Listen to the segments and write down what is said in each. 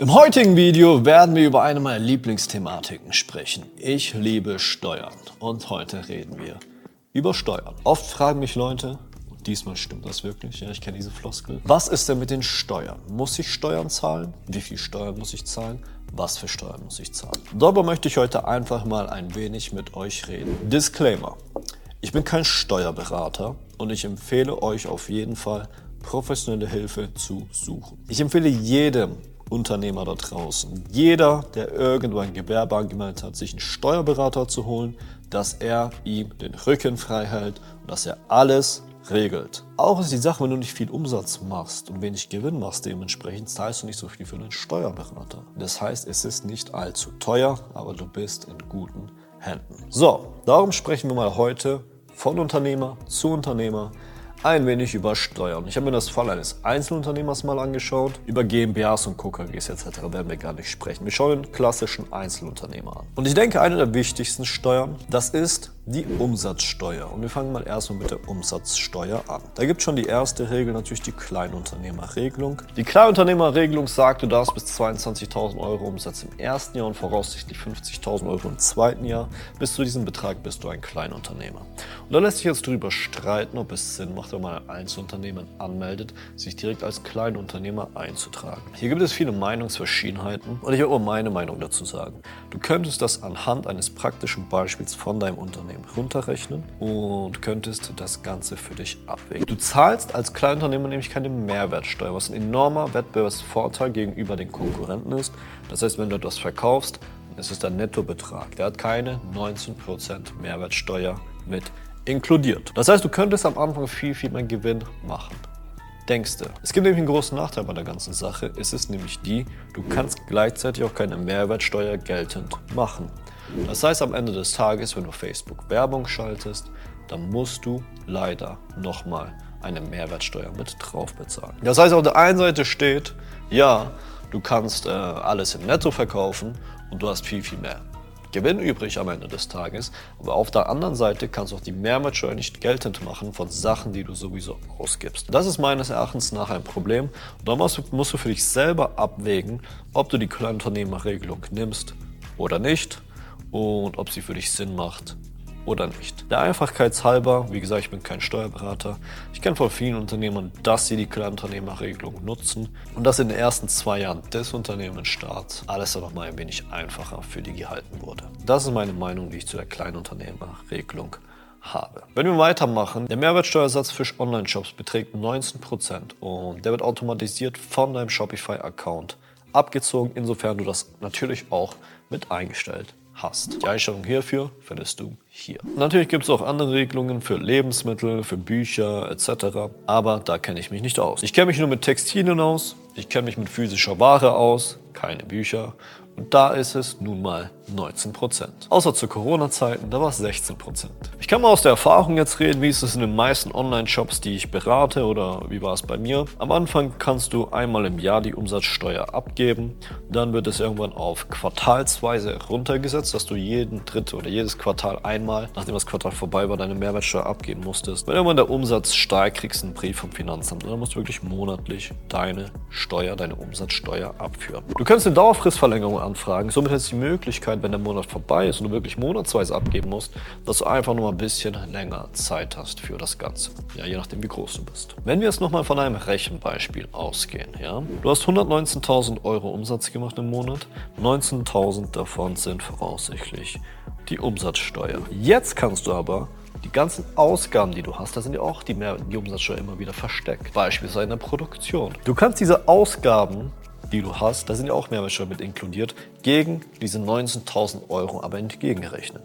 Im heutigen Video werden wir über eine meiner Lieblingsthematiken sprechen. Ich liebe Steuern und heute reden wir über Steuern. Oft fragen mich Leute, und diesmal stimmt das wirklich, ja, ich kenne diese Floskel, was ist denn mit den Steuern? Muss ich Steuern zahlen? Wie viel Steuern muss ich zahlen? Was für Steuern muss ich zahlen? Darüber möchte ich heute einfach mal ein wenig mit euch reden. Disclaimer. Ich bin kein Steuerberater und ich empfehle euch auf jeden Fall, professionelle Hilfe zu suchen. Ich empfehle jedem Unternehmer da draußen, jeder, der irgendwo ein Gewerbe angemeldet hat, sich einen Steuerberater zu holen, dass er ihm den Rücken frei hält und dass er alles regelt. Auch ist die Sache, wenn du nicht viel Umsatz machst und wenig Gewinn machst, dementsprechend zahlst du nicht so viel für einen Steuerberater. Das heißt, es ist nicht allzu teuer, aber du bist in guten Händen. So, darum sprechen wir mal heute von Unternehmer zu Unternehmer ein wenig über Steuern. Ich habe mir das Fall eines Einzelunternehmers mal angeschaut. Über GmbHs und KKGs etc. werden wir gar nicht sprechen. Wir schauen den klassischen Einzelunternehmer an. Und ich denke, eine der wichtigsten Steuern, das ist die Umsatzsteuer. Und wir fangen mal erstmal mit der Umsatzsteuer an. Da gibt es schon die erste Regel, natürlich die Kleinunternehmerregelung. Die Kleinunternehmerregelung sagt, du darfst bis 22.000 Euro Umsatz im ersten Jahr und voraussichtlich 50.000 Euro im zweiten Jahr. Bis zu diesem Betrag bist du ein Kleinunternehmer. Und da lässt sich jetzt darüber streiten, ob es Sinn macht, wenn man ein Einzelunternehmen anmeldet, sich direkt als Kleinunternehmer einzutragen. Hier gibt es viele Meinungsverschiedenheiten und ich will auch meine Meinung dazu sagen. Du könntest das anhand eines praktischen Beispiels von deinem Unternehmen runterrechnen und könntest das Ganze für dich abwägen. Du zahlst als Kleinunternehmer nämlich keine Mehrwertsteuer, was ein enormer Wettbewerbsvorteil gegenüber den Konkurrenten ist. Das heißt, wenn du etwas verkaufst, ist es der Nettobetrag. Der hat keine 19% Mehrwertsteuer mit inkludiert. Das heißt, du könntest am Anfang viel, viel mehr Gewinn machen. Denkst du? Es gibt nämlich einen großen Nachteil bei der ganzen Sache. Es ist nämlich die, du kannst gleichzeitig auch keine Mehrwertsteuer geltend machen. Das heißt, am Ende des Tages, wenn du Facebook Werbung schaltest, dann musst du leider nochmal eine Mehrwertsteuer mit drauf bezahlen. Das heißt, auf der einen Seite steht, ja, du kannst äh, alles im Netto verkaufen und du hast viel, viel mehr Gewinn übrig am Ende des Tages. Aber auf der anderen Seite kannst du auch die Mehrwertsteuer nicht geltend machen von Sachen, die du sowieso ausgibst. Das ist meines Erachtens nach ein Problem. Und da musst du, musst du für dich selber abwägen, ob du die Kleinunternehmerregelung nimmst oder nicht und ob sie für dich Sinn macht oder nicht. Der Einfachkeit halber, wie gesagt, ich bin kein Steuerberater. Ich kenne von vielen Unternehmern, dass sie die Kleinunternehmerregelung nutzen und dass in den ersten zwei Jahren des Unternehmensstarts alles dann nochmal ein wenig einfacher für die gehalten wurde. Das ist meine Meinung, die ich zu der Kleinunternehmerregelung habe. Wenn wir weitermachen, der Mehrwertsteuersatz für Online-Shops beträgt 19% und der wird automatisiert von deinem Shopify-Account abgezogen, insofern du das natürlich auch mit eingestellt hast. Die Einstellung hierfür findest du hier. Natürlich gibt es auch andere Regelungen für Lebensmittel, für Bücher etc. Aber da kenne ich mich nicht aus. Ich kenne mich nur mit Textilien aus, ich kenne mich mit physischer Ware aus, keine Bücher und da ist es nun mal 19% Außer zu Corona-Zeiten, da war es 16% Ich kann mal aus der Erfahrung jetzt reden, wie ist es in den meisten Online-Shops, die ich berate oder wie war es bei mir. Am Anfang kannst du einmal im Jahr die Umsatzsteuer abgeben. Dann wird es irgendwann auf quartalsweise runtergesetzt, dass du jeden dritte oder jedes Quartal einmal, nachdem das Quartal vorbei war, deine Mehrwertsteuer abgeben musstest. Wenn irgendwann der Umsatz steigt, kriegst du einen Brief vom Finanzamt und dann musst du wirklich monatlich deine Steuer, deine Umsatzsteuer abführen. Du kannst eine Dauerfristverlängerung anfragen. Somit hättest du die Möglichkeit, wenn der Monat vorbei ist und du wirklich monatsweise abgeben musst, dass du einfach nur ein bisschen länger Zeit hast für das Ganze. Ja, je nachdem, wie groß du bist. Wenn wir jetzt nochmal von einem Rechenbeispiel ausgehen, ja, du hast 119.000 Euro Umsatz gemacht im Monat, 19.000 davon sind voraussichtlich die Umsatzsteuer. Jetzt kannst du aber die ganzen Ausgaben, die du hast, da sind ja auch die, Mehr die Umsatzsteuer immer wieder versteckt. Beispielsweise in der Produktion. Du kannst diese Ausgaben die du hast, da sind ja auch Mehrwertsteuer mit inkludiert, gegen diese 19.000 Euro aber entgegenrechnen.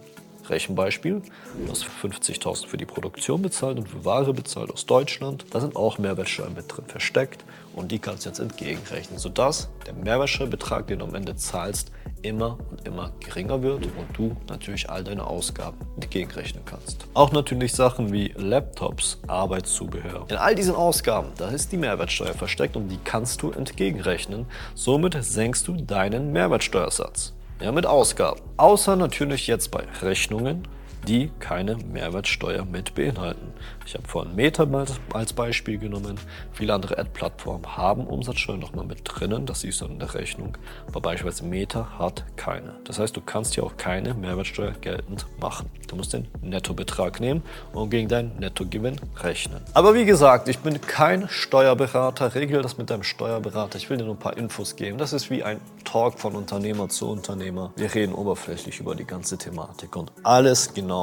Rechenbeispiel, du hast 50.000 für die Produktion bezahlt und für Ware bezahlt aus Deutschland. Da sind auch Mehrwertsteuern mit drin versteckt und die kannst du jetzt entgegenrechnen, sodass der Mehrwertsteuerbetrag, den du am Ende zahlst, immer und immer geringer wird und du natürlich all deine Ausgaben entgegenrechnen kannst. Auch natürlich Sachen wie Laptops, Arbeitszubehör. In all diesen Ausgaben, da ist die Mehrwertsteuer versteckt und die kannst du entgegenrechnen. Somit senkst du deinen Mehrwertsteuersatz. Ja, mit Ausgaben. Außer natürlich jetzt bei Rechnungen, die keine Mehrwertsteuer mit beinhalten. Ich habe vorhin Meta als Beispiel genommen. Viele andere Ad-Plattformen haben Umsatzsteuer nochmal mit drinnen, das siehst du in der Rechnung. Aber beispielsweise Meta hat keine. Das heißt, du kannst hier auch keine Mehrwertsteuer geltend machen. Du musst den Nettobetrag nehmen und gegen deinen Nettogewinn rechnen. Aber wie gesagt, ich bin kein Steuerberater. Regel das mit deinem Steuerberater. Ich will dir nur ein paar Infos geben. Das ist wie ein Talk von Unternehmer zu Unternehmer. Wir reden oberflächlich über die ganze Thematik und alles genau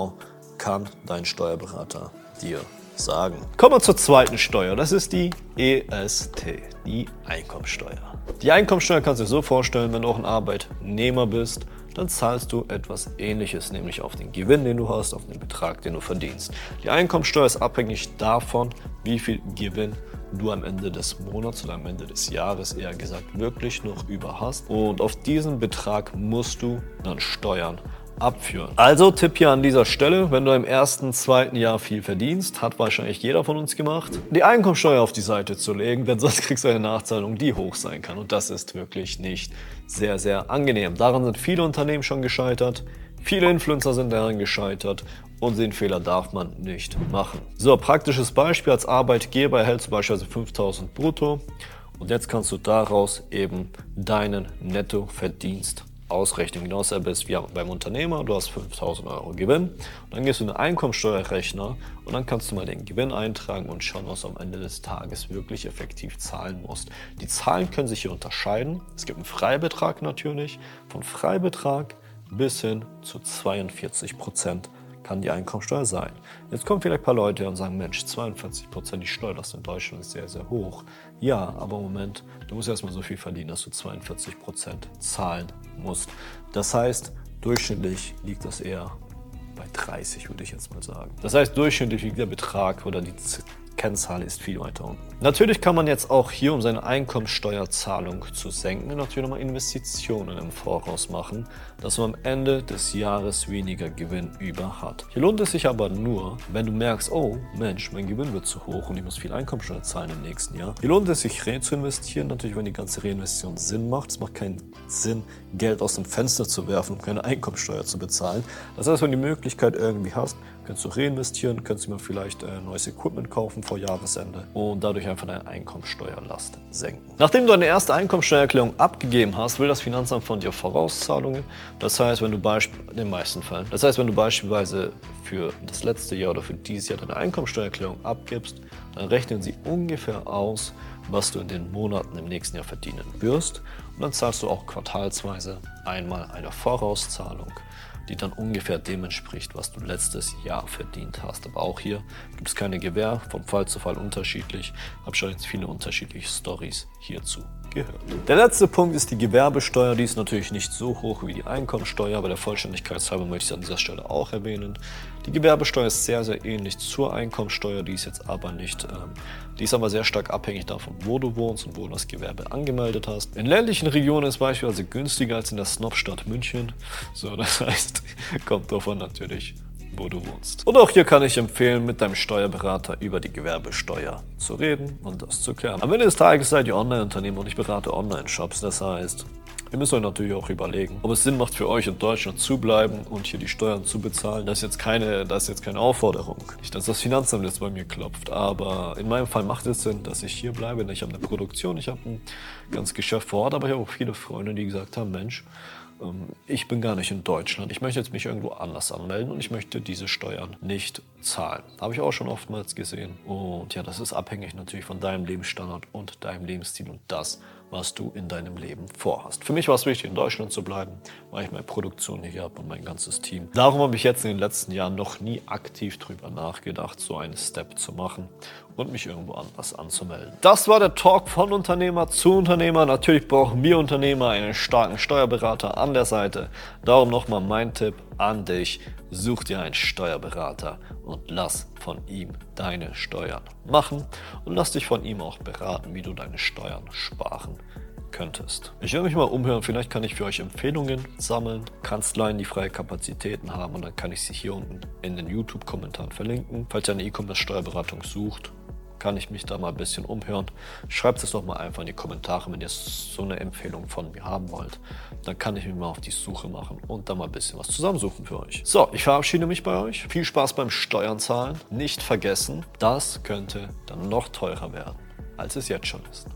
kann dein Steuerberater dir sagen. Kommen wir zur zweiten Steuer. Das ist die EST, die Einkommensteuer. Die Einkommensteuer kannst du dir so vorstellen, wenn du auch ein Arbeitnehmer bist, dann zahlst du etwas ähnliches, nämlich auf den Gewinn, den du hast, auf den Betrag, den du verdienst. Die Einkommensteuer ist abhängig davon, wie viel Gewinn du am Ende des Monats oder am Ende des Jahres eher gesagt wirklich noch über hast. Und auf diesen Betrag musst du dann Steuern abführen. Also Tipp hier an dieser Stelle, wenn du im ersten, zweiten Jahr viel verdienst, hat wahrscheinlich jeder von uns gemacht, die Einkommensteuer auf die Seite zu legen, denn sonst kriegst du eine Nachzahlung, die hoch sein kann. Und das ist wirklich nicht sehr, sehr angenehm. Daran sind viele Unternehmen schon gescheitert. Viele Influencer sind daran gescheitert und den Fehler darf man nicht machen. So, praktisches Beispiel als Arbeitgeber erhältst du beispielsweise 5000 brutto und jetzt kannst du daraus eben deinen Nettoverdienst ausrechnen. Genauso bist wie beim Unternehmer, du hast 5000 Euro Gewinn und dann gehst du in den Einkommensteuerrechner und dann kannst du mal den Gewinn eintragen und schauen, was du am Ende des Tages wirklich effektiv zahlen musst. Die Zahlen können sich hier unterscheiden. Es gibt einen Freibetrag natürlich, von Freibetrag bis hin zu 42 Prozent kann die Einkommensteuer sein. Jetzt kommen vielleicht ein paar Leute und sagen, Mensch, 42 Prozent die Steuerlast in Deutschland ist sehr, sehr hoch. Ja, aber Moment, du musst erstmal so viel verdienen, dass du 42 Prozent zahlen musst. Das heißt, durchschnittlich liegt das eher bei 30, würde ich jetzt mal sagen. Das heißt, durchschnittlich liegt der Betrag oder die Kennzahl ist viel weiter unten. Natürlich kann man jetzt auch hier, um seine Einkommensteuerzahlung zu senken, natürlich nochmal Investitionen im Voraus machen, dass man am Ende des Jahres weniger Gewinn über hat. Hier lohnt es sich aber nur, wenn du merkst, oh Mensch, mein Gewinn wird zu hoch und ich muss viel Einkommensteuer zahlen im nächsten Jahr. Hier lohnt es sich, re zu investieren, natürlich, wenn die ganze Reinvestition Sinn macht. Es macht keinen Sinn, Geld aus dem Fenster zu werfen, um keine Einkommensteuer zu bezahlen. Das heißt, wenn du die Möglichkeit irgendwie hast, kannst du reinvestieren, kannst du mir vielleicht äh, neues Equipment kaufen vor Jahresende und dadurch einfach deine Einkommensteuerlast senken. Nachdem du deine erste Einkommensteuererklärung abgegeben hast, will das Finanzamt von dir Vorauszahlungen. Das heißt, wenn du beispielsweise, in den meisten Fällen, das heißt, wenn du beispielsweise für das letzte Jahr oder für dieses Jahr deine Einkommensteuererklärung abgibst, dann rechnen sie ungefähr aus, was du in den Monaten im nächsten Jahr verdienen wirst. Und dann zahlst du auch quartalsweise einmal eine Vorauszahlung die dann ungefähr dem entspricht, was du letztes Jahr verdient hast. Aber auch hier gibt es keine Gewähr, von Fall zu Fall unterschiedlich. Ich habe schon jetzt viele unterschiedliche Stories hierzu gehört. Der letzte Punkt ist die Gewerbesteuer. Die ist natürlich nicht so hoch wie die Einkommensteuer, aber der Vollständigkeit halber möchte ich es an dieser Stelle auch erwähnen. Die Gewerbesteuer ist sehr, sehr ähnlich zur Einkommensteuer, die ist jetzt aber nicht, ähm, die ist aber sehr stark abhängig davon, wo du wohnst und wo du das Gewerbe angemeldet hast. In ländlichen Regionen ist beispielsweise günstiger als in der Snobstadt München. So, das heißt, kommt davon natürlich wo du wohnst. Und auch hier kann ich empfehlen, mit deinem Steuerberater über die Gewerbesteuer zu reden und das zu klären. Am Ende des Tages seid ihr Online-Unternehmer und ich berate Online-Shops. Das heißt, Ihr müsst euch natürlich auch überlegen, ob es Sinn macht für euch in Deutschland zu bleiben und hier die Steuern zu bezahlen. Das ist jetzt keine, das ist jetzt keine Aufforderung. Nicht, dass das Finanzamt jetzt bei mir klopft, aber in meinem Fall macht es Sinn, dass ich hier bleibe. Ich habe eine Produktion, ich habe ein ganz Geschäft vor Ort, aber ich habe auch viele Freunde, die gesagt haben, Mensch, ich bin gar nicht in Deutschland. Ich möchte jetzt mich irgendwo anders anmelden und ich möchte diese Steuern nicht zahlen. Habe ich auch schon oftmals gesehen. Und ja, das ist abhängig natürlich von deinem Lebensstandard und deinem Lebensstil und das, was du in deinem Leben vorhast. Für mich war es wichtig, in Deutschland zu bleiben, weil ich meine Produktion hier habe und mein ganzes Team. Darum habe ich jetzt in den letzten Jahren noch nie aktiv darüber nachgedacht, so einen Step zu machen und mich irgendwo anders anzumelden. Das war der Talk von Unternehmer zu Unternehmer. Natürlich brauchen wir Unternehmer einen starken Steuerberater an der Seite. Darum nochmal mein Tipp an dich. Such dir einen Steuerberater und lass von ihm deine Steuern machen und lass dich von ihm auch beraten, wie du deine Steuern sparen könntest. Ich werde mich mal umhören, vielleicht kann ich für euch Empfehlungen sammeln, Kanzleien, die freie Kapazitäten haben und dann kann ich sie hier unten in den YouTube-Kommentaren verlinken. Falls ihr eine E-Commerce-Steuerberatung sucht, kann ich mich da mal ein bisschen umhören. Schreibt es doch mal einfach in die Kommentare, wenn ihr so eine Empfehlung von mir haben wollt. Dann kann ich mich mal auf die Suche machen und dann mal ein bisschen was zusammensuchen für euch. So, ich verabschiede mich bei euch. Viel Spaß beim Steuern zahlen. Nicht vergessen, das könnte dann noch teurer werden, als es jetzt schon ist.